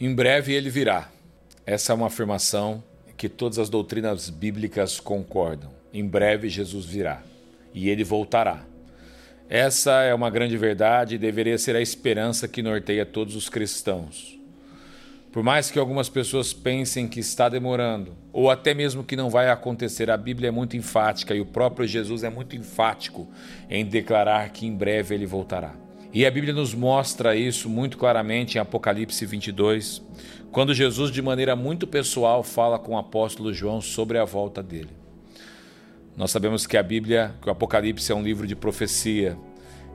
Em breve ele virá. Essa é uma afirmação que todas as doutrinas bíblicas concordam. Em breve Jesus virá e ele voltará. Essa é uma grande verdade e deveria ser a esperança que norteia todos os cristãos. Por mais que algumas pessoas pensem que está demorando, ou até mesmo que não vai acontecer, a Bíblia é muito enfática e o próprio Jesus é muito enfático em declarar que em breve ele voltará. E a Bíblia nos mostra isso muito claramente em Apocalipse 22, quando Jesus, de maneira muito pessoal, fala com o apóstolo João sobre a volta dele. Nós sabemos que a Bíblia, que o Apocalipse é um livro de profecia,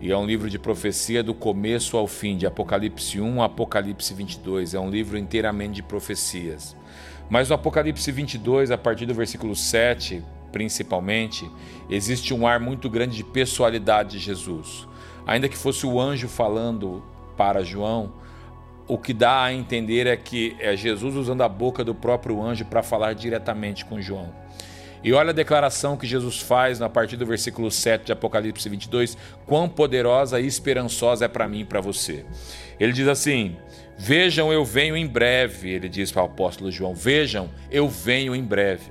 e é um livro de profecia do começo ao fim, de Apocalipse 1 a Apocalipse 22. É um livro inteiramente de profecias. Mas no Apocalipse 22, a partir do versículo 7, principalmente, existe um ar muito grande de pessoalidade de Jesus. Ainda que fosse o anjo falando para João, o que dá a entender é que é Jesus usando a boca do próprio anjo para falar diretamente com João. E olha a declaração que Jesus faz a partir do versículo 7 de Apocalipse 22, quão poderosa e esperançosa é para mim e para você. Ele diz assim: Vejam, eu venho em breve, ele diz para o apóstolo João: Vejam, eu venho em breve.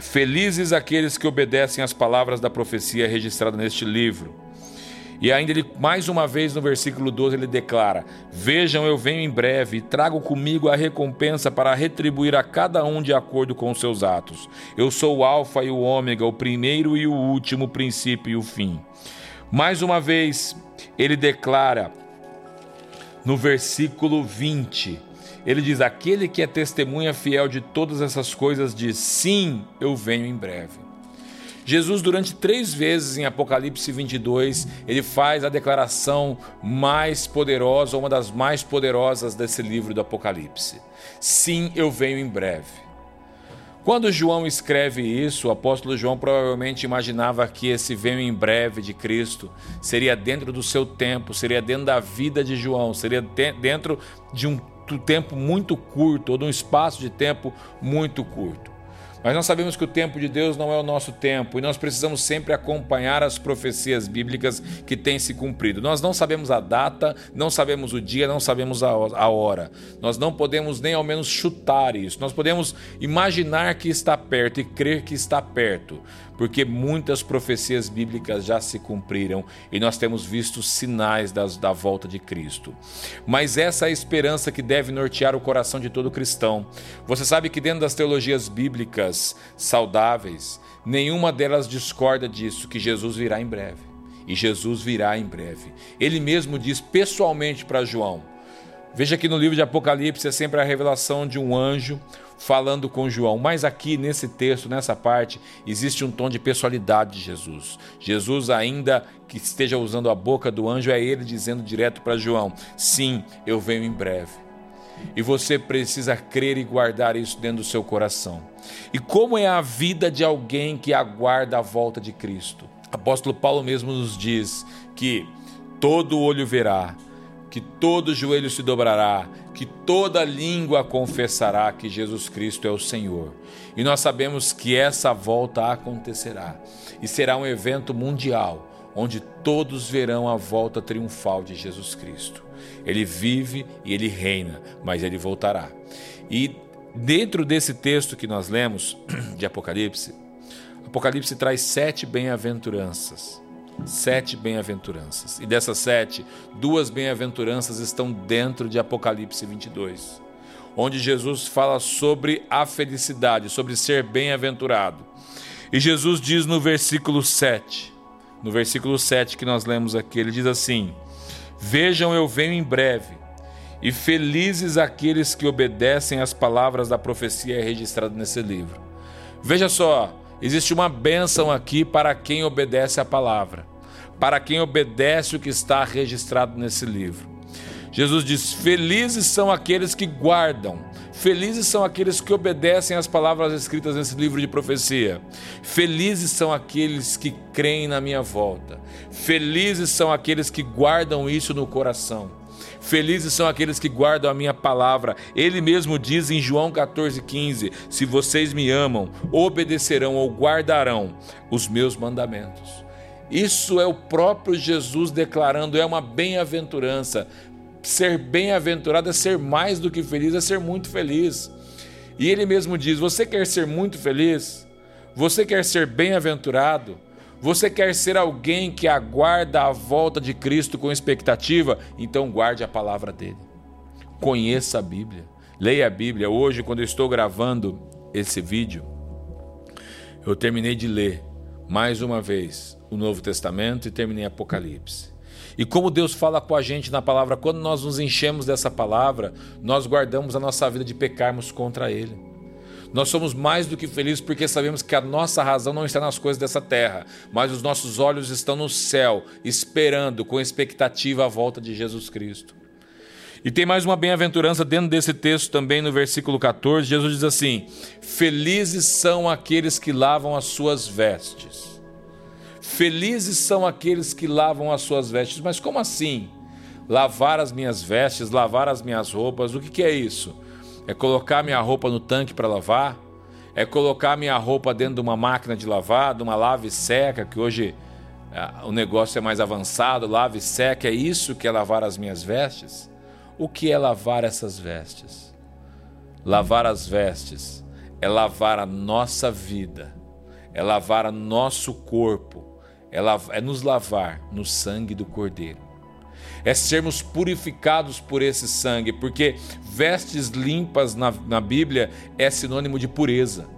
Felizes aqueles que obedecem às palavras da profecia registrada neste livro. E ainda ele, mais uma vez no versículo 12, ele declara: Vejam, eu venho em breve e trago comigo a recompensa para retribuir a cada um de acordo com os seus atos. Eu sou o Alfa e o Ômega, o primeiro e o último, o princípio e o fim. Mais uma vez, ele declara no versículo 20: ele diz: Aquele que é testemunha fiel de todas essas coisas diz: Sim, eu venho em breve. Jesus, durante três vezes em Apocalipse 22, ele faz a declaração mais poderosa, uma das mais poderosas desse livro do Apocalipse: Sim, eu venho em breve. Quando João escreve isso, o apóstolo João provavelmente imaginava que esse venho em breve de Cristo seria dentro do seu tempo, seria dentro da vida de João, seria dentro de um tempo muito curto, ou de um espaço de tempo muito curto. Mas nós sabemos que o tempo de Deus não é o nosso tempo e nós precisamos sempre acompanhar as profecias bíblicas que têm se cumprido. Nós não sabemos a data, não sabemos o dia, não sabemos a hora. Nós não podemos nem ao menos chutar isso. Nós podemos imaginar que está perto e crer que está perto, porque muitas profecias bíblicas já se cumpriram e nós temos visto sinais das, da volta de Cristo. Mas essa é a esperança que deve nortear o coração de todo cristão. Você sabe que dentro das teologias bíblicas saudáveis, nenhuma delas discorda disso, que Jesus virá em breve. E Jesus virá em breve. Ele mesmo diz pessoalmente para João. Veja que no livro de Apocalipse é sempre a revelação de um anjo falando com João. Mas aqui nesse texto, nessa parte, existe um tom de pessoalidade de Jesus. Jesus, ainda que esteja usando a boca do anjo, é ele dizendo direto para João: Sim, eu venho em breve. E você precisa crer e guardar isso dentro do seu coração. E como é a vida de alguém que aguarda a volta de Cristo? Apóstolo Paulo mesmo nos diz que todo olho verá, que todo joelho se dobrará, que toda língua confessará que Jesus Cristo é o Senhor. E nós sabemos que essa volta acontecerá e será um evento mundial onde todos verão a volta triunfal de Jesus Cristo. Ele vive e ele reina, mas ele voltará. E dentro desse texto que nós lemos de Apocalipse, Apocalipse traz sete bem-aventuranças sete bem-aventuranças. E dessas sete, duas bem-aventuranças estão dentro de Apocalipse 22, onde Jesus fala sobre a felicidade, sobre ser bem-aventurado. E Jesus diz no versículo 7, no versículo 7 que nós lemos aqui, ele diz assim: Vejam, eu venho em breve, e felizes aqueles que obedecem às palavras da profecia registrada nesse livro. Veja só, Existe uma bênção aqui para quem obedece a palavra, para quem obedece o que está registrado nesse livro. Jesus diz: Felizes são aqueles que guardam, felizes são aqueles que obedecem às palavras escritas nesse livro de profecia. Felizes são aqueles que creem na minha volta. Felizes são aqueles que guardam isso no coração. Felizes são aqueles que guardam a minha palavra. Ele mesmo diz em João 14,15: Se vocês me amam, obedecerão ou guardarão os meus mandamentos. Isso é o próprio Jesus declarando, é uma bem-aventurança. Ser bem-aventurado é ser mais do que feliz, é ser muito feliz. E ele mesmo diz: Você quer ser muito feliz? Você quer ser bem-aventurado? Você quer ser alguém que aguarda a volta de Cristo com expectativa? Então guarde a palavra dele. Conheça a Bíblia. Leia a Bíblia. Hoje, quando eu estou gravando esse vídeo, eu terminei de ler mais uma vez o Novo Testamento e terminei Apocalipse. E como Deus fala com a gente na palavra, quando nós nos enchemos dessa palavra, nós guardamos a nossa vida de pecarmos contra Ele. Nós somos mais do que felizes porque sabemos que a nossa razão não está nas coisas dessa terra, mas os nossos olhos estão no céu, esperando com expectativa a volta de Jesus Cristo. E tem mais uma bem-aventurança dentro desse texto também no versículo 14. Jesus diz assim: Felizes são aqueles que lavam as suas vestes. Felizes são aqueles que lavam as suas vestes. Mas como assim? Lavar as minhas vestes, lavar as minhas roupas, o que, que é isso? É colocar minha roupa no tanque para lavar? É colocar minha roupa dentro de uma máquina de lavar, de uma lave seca, que hoje ah, o negócio é mais avançado, lave seca, é isso que é lavar as minhas vestes? O que é lavar essas vestes? Lavar as vestes é lavar a nossa vida, é lavar o nosso corpo, é, é nos lavar no sangue do Cordeiro. É sermos purificados por esse sangue, porque vestes limpas na, na Bíblia é sinônimo de pureza,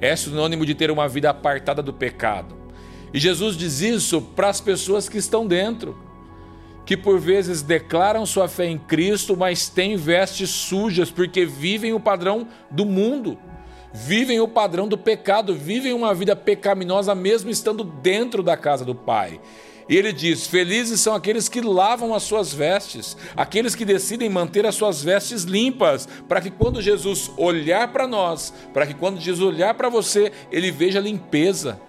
é sinônimo de ter uma vida apartada do pecado. E Jesus diz isso para as pessoas que estão dentro, que por vezes declaram sua fé em Cristo, mas têm vestes sujas porque vivem o padrão do mundo, vivem o padrão do pecado, vivem uma vida pecaminosa mesmo estando dentro da casa do Pai. E ele diz: Felizes são aqueles que lavam as suas vestes, aqueles que decidem manter as suas vestes limpas, para que quando Jesus olhar para nós, para que quando Jesus olhar para você, ele veja limpeza.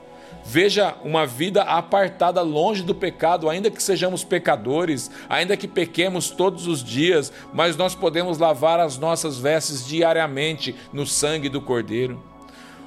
Veja uma vida apartada longe do pecado, ainda que sejamos pecadores, ainda que pequemos todos os dias, mas nós podemos lavar as nossas vestes diariamente no sangue do Cordeiro.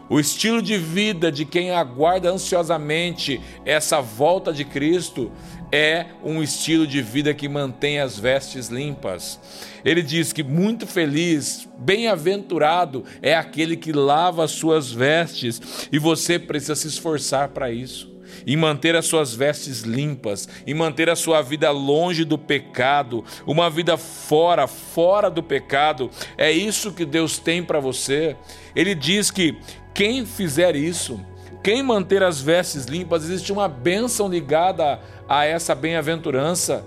O estilo de vida de quem aguarda ansiosamente essa volta de Cristo é um estilo de vida que mantém as vestes limpas. Ele diz que muito feliz, bem-aventurado é aquele que lava as suas vestes, e você precisa se esforçar para isso em manter as suas vestes limpas, em manter a sua vida longe do pecado, uma vida fora, fora do pecado. É isso que Deus tem para você. Ele diz que quem fizer isso, quem manter as vestes limpas, existe uma bênção ligada a essa bem-aventurança.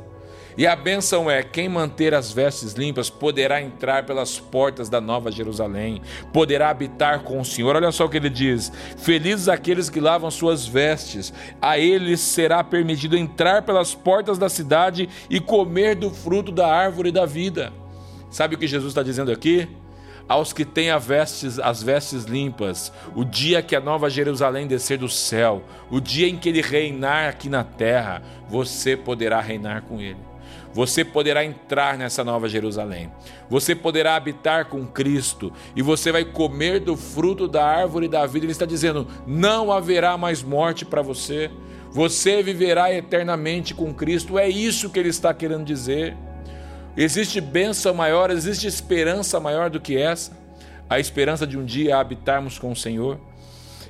E a bênção é: quem manter as vestes limpas poderá entrar pelas portas da Nova Jerusalém, poderá habitar com o Senhor. Olha só o que ele diz: Felizes aqueles que lavam suas vestes, a eles será permitido entrar pelas portas da cidade e comer do fruto da árvore da vida. Sabe o que Jesus está dizendo aqui? aos que têm as vestes, as vestes limpas, o dia que a nova Jerusalém descer do céu, o dia em que ele reinar aqui na terra, você poderá reinar com ele. Você poderá entrar nessa nova Jerusalém. Você poderá habitar com Cristo e você vai comer do fruto da árvore da vida. Ele está dizendo: não haverá mais morte para você. Você viverá eternamente com Cristo. É isso que ele está querendo dizer. Existe bênção maior, existe esperança maior do que essa? A esperança de um dia habitarmos com o Senhor?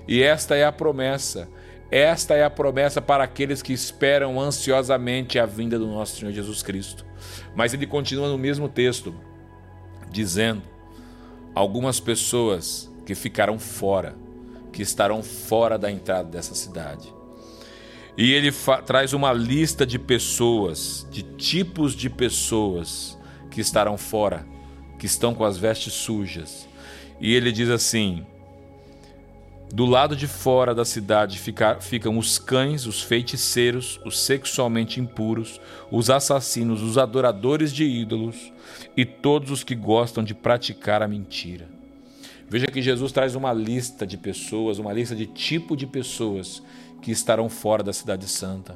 E esta é a promessa. Esta é a promessa para aqueles que esperam ansiosamente a vinda do nosso Senhor Jesus Cristo. Mas ele continua no mesmo texto, dizendo: algumas pessoas que ficarão fora, que estarão fora da entrada dessa cidade. E ele traz uma lista de pessoas, de tipos de pessoas que estarão fora, que estão com as vestes sujas. E ele diz assim: do lado de fora da cidade fica, ficam os cães, os feiticeiros, os sexualmente impuros, os assassinos, os adoradores de ídolos e todos os que gostam de praticar a mentira. Veja que Jesus traz uma lista de pessoas, uma lista de tipo de pessoas que estarão fora da Cidade Santa.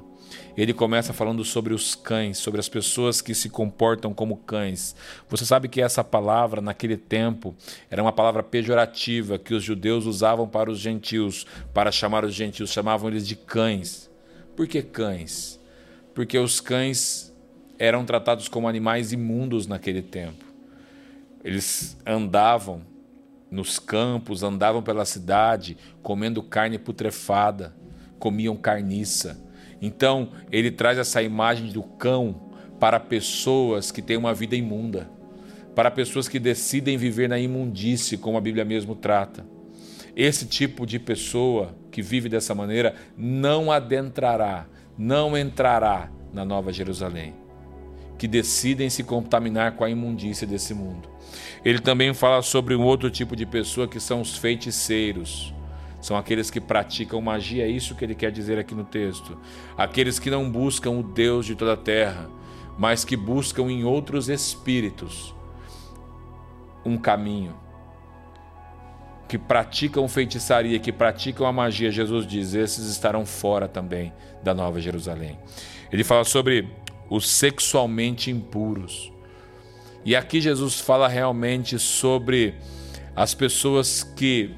Ele começa falando sobre os cães, sobre as pessoas que se comportam como cães. Você sabe que essa palavra, naquele tempo, era uma palavra pejorativa que os judeus usavam para os gentios, para chamar os gentios, chamavam eles de cães. Por que cães? Porque os cães eram tratados como animais imundos naquele tempo. Eles andavam nos campos, andavam pela cidade, comendo carne putrefada, comiam carniça. Então, ele traz essa imagem do cão para pessoas que têm uma vida imunda, para pessoas que decidem viver na imundície, como a Bíblia mesmo trata. Esse tipo de pessoa que vive dessa maneira não adentrará, não entrará na Nova Jerusalém, que decidem se contaminar com a imundícia desse mundo. Ele também fala sobre um outro tipo de pessoa que são os feiticeiros. São aqueles que praticam magia, é isso que ele quer dizer aqui no texto. Aqueles que não buscam o Deus de toda a terra, mas que buscam em outros espíritos um caminho. Que praticam feitiçaria, que praticam a magia, Jesus diz, esses estarão fora também da Nova Jerusalém. Ele fala sobre os sexualmente impuros. E aqui Jesus fala realmente sobre as pessoas que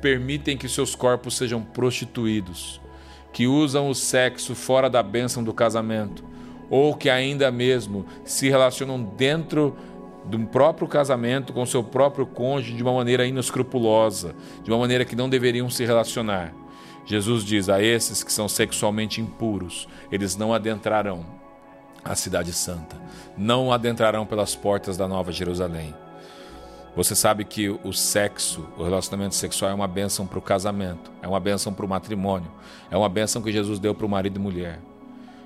permitem que seus corpos sejam prostituídos, que usam o sexo fora da bênção do casamento, ou que ainda mesmo se relacionam dentro do próprio casamento com seu próprio cônjuge de uma maneira inescrupulosa, de uma maneira que não deveriam se relacionar. Jesus diz a esses que são sexualmente impuros, eles não adentrarão a Cidade Santa. Não adentrarão pelas portas da Nova Jerusalém. Você sabe que o sexo, o relacionamento sexual é uma bênção para o casamento, é uma bênção para o matrimônio, é uma bênção que Jesus deu para o marido e mulher.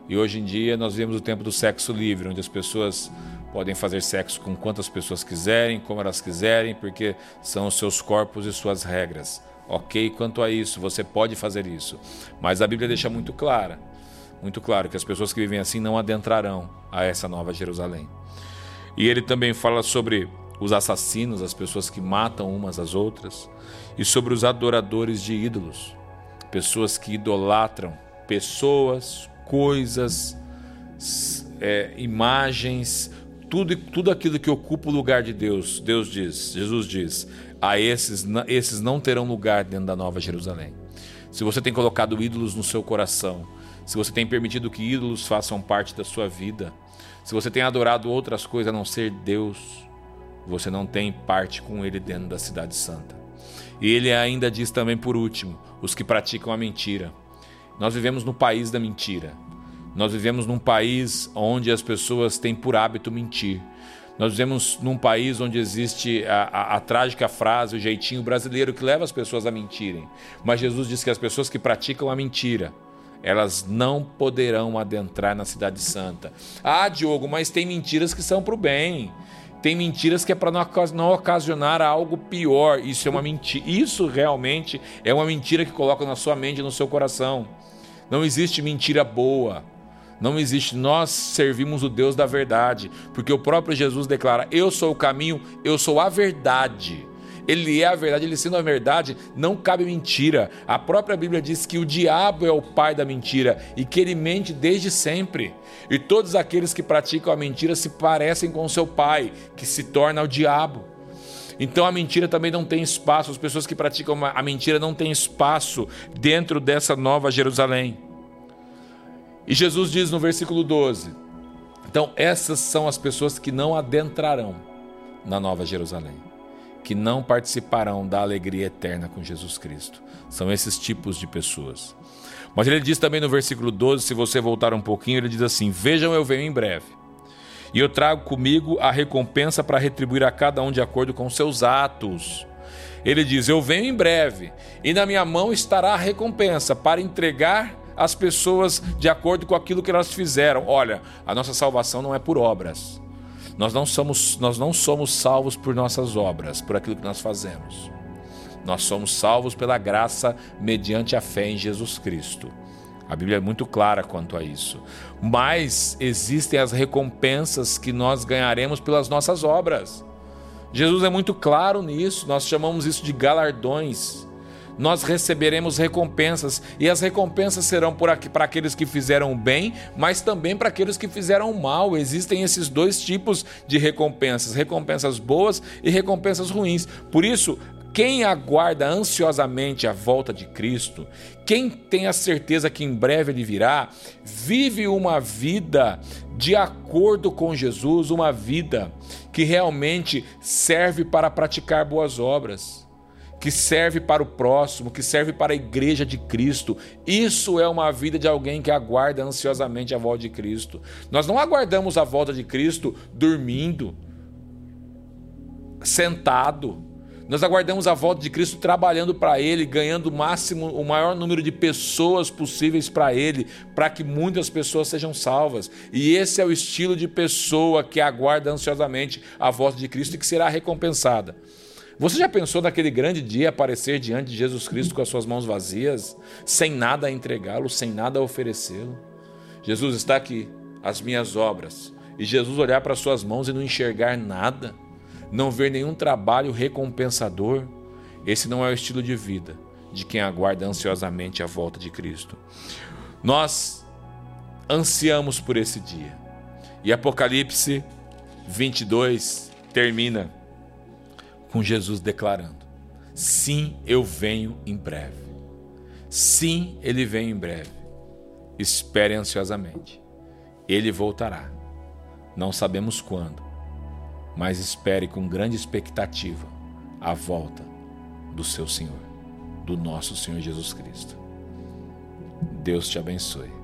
E hoje em dia nós vivemos o tempo do sexo livre, onde as pessoas podem fazer sexo com quantas pessoas quiserem, como elas quiserem, porque são os seus corpos e suas regras. Ok, quanto a isso, você pode fazer isso. Mas a Bíblia deixa muito clara muito claro que as pessoas que vivem assim não adentrarão a essa nova Jerusalém. E ele também fala sobre os assassinos, as pessoas que matam umas às outras, e sobre os adoradores de ídolos, pessoas que idolatram pessoas, coisas, é, imagens, tudo, tudo aquilo que ocupa o lugar de Deus. Deus diz, Jesus diz, a esses, esses não terão lugar dentro da nova Jerusalém. Se você tem colocado ídolos no seu coração, se você tem permitido que ídolos façam parte da sua vida, se você tem adorado outras coisas a não ser Deus, você não tem parte com Ele dentro da Cidade Santa. E ele ainda diz também, por último, os que praticam a mentira. Nós vivemos no país da mentira. Nós vivemos num país onde as pessoas têm por hábito mentir. Nós vivemos num país onde existe a, a, a, trágica frase, o jeitinho brasileiro que leva as pessoas a mentirem. Mas Jesus diz que as pessoas que praticam a mentira, elas não poderão adentrar na Cidade Santa. Ah, Diogo, mas tem mentiras que são para o bem. Tem mentiras que é para não ocasionar algo pior. Isso é uma mentira. Isso realmente é uma mentira que coloca na sua mente e no seu coração. Não existe mentira boa. Não existe. Nós servimos o Deus da verdade, porque o próprio Jesus declara: Eu sou o caminho, eu sou a verdade. Ele é a verdade, ele sendo a verdade, não cabe mentira. A própria Bíblia diz que o diabo é o pai da mentira e que ele mente desde sempre. E todos aqueles que praticam a mentira se parecem com seu pai, que se torna o diabo. Então a mentira também não tem espaço, as pessoas que praticam a mentira não têm espaço dentro dessa nova Jerusalém. E Jesus diz no versículo 12: Então essas são as pessoas que não adentrarão na nova Jerusalém que não participarão da alegria eterna com Jesus Cristo. São esses tipos de pessoas. Mas ele diz também no versículo 12, se você voltar um pouquinho, ele diz assim: Vejam, eu venho em breve. E eu trago comigo a recompensa para retribuir a cada um de acordo com seus atos. Ele diz: Eu venho em breve, e na minha mão estará a recompensa para entregar as pessoas de acordo com aquilo que elas fizeram. Olha, a nossa salvação não é por obras. Nós não somos, nós não somos salvos por nossas obras, por aquilo que nós fazemos. Nós somos salvos pela graça mediante a fé em Jesus Cristo. A Bíblia é muito clara quanto a isso. Mas existem as recompensas que nós ganharemos pelas nossas obras. Jesus é muito claro nisso, nós chamamos isso de galardões nós receberemos recompensas, e as recompensas serão para aqueles que fizeram bem, mas também para aqueles que fizeram mal. Existem esses dois tipos de recompensas: recompensas boas e recompensas ruins. Por isso, Quem aguarda ansiosamente a volta de Cristo, quem tem a certeza que em breve ele virá, vive uma vida de acordo com Jesus, uma vida que realmente serve para praticar boas obras, que serve para o próximo, que serve para a igreja de Cristo. Isso é uma vida de alguém que aguarda ansiosamente a volta de Cristo. Nós não aguardamos a volta de Cristo dormindo, sentado nós aguardamos a volta de Cristo trabalhando para Ele, ganhando o máximo, o maior número de pessoas possíveis para Ele, para que muitas pessoas sejam salvas. E esse é o estilo de pessoa que aguarda ansiosamente a volta de Cristo e que será recompensada. Você já pensou naquele grande dia aparecer diante de Jesus Cristo com as suas mãos vazias, sem nada a entregá-lo, sem nada a oferecê-lo? Jesus está aqui, as minhas obras, e Jesus olhar para as suas mãos e não enxergar nada não ver nenhum trabalho recompensador, esse não é o estilo de vida de quem aguarda ansiosamente a volta de Cristo. Nós ansiamos por esse dia. E Apocalipse 22 termina com Jesus declarando: Sim, eu venho em breve. Sim, ele vem em breve. Espere ansiosamente. Ele voltará. Não sabemos quando, mas espere com grande expectativa a volta do seu Senhor, do nosso Senhor Jesus Cristo. Deus te abençoe.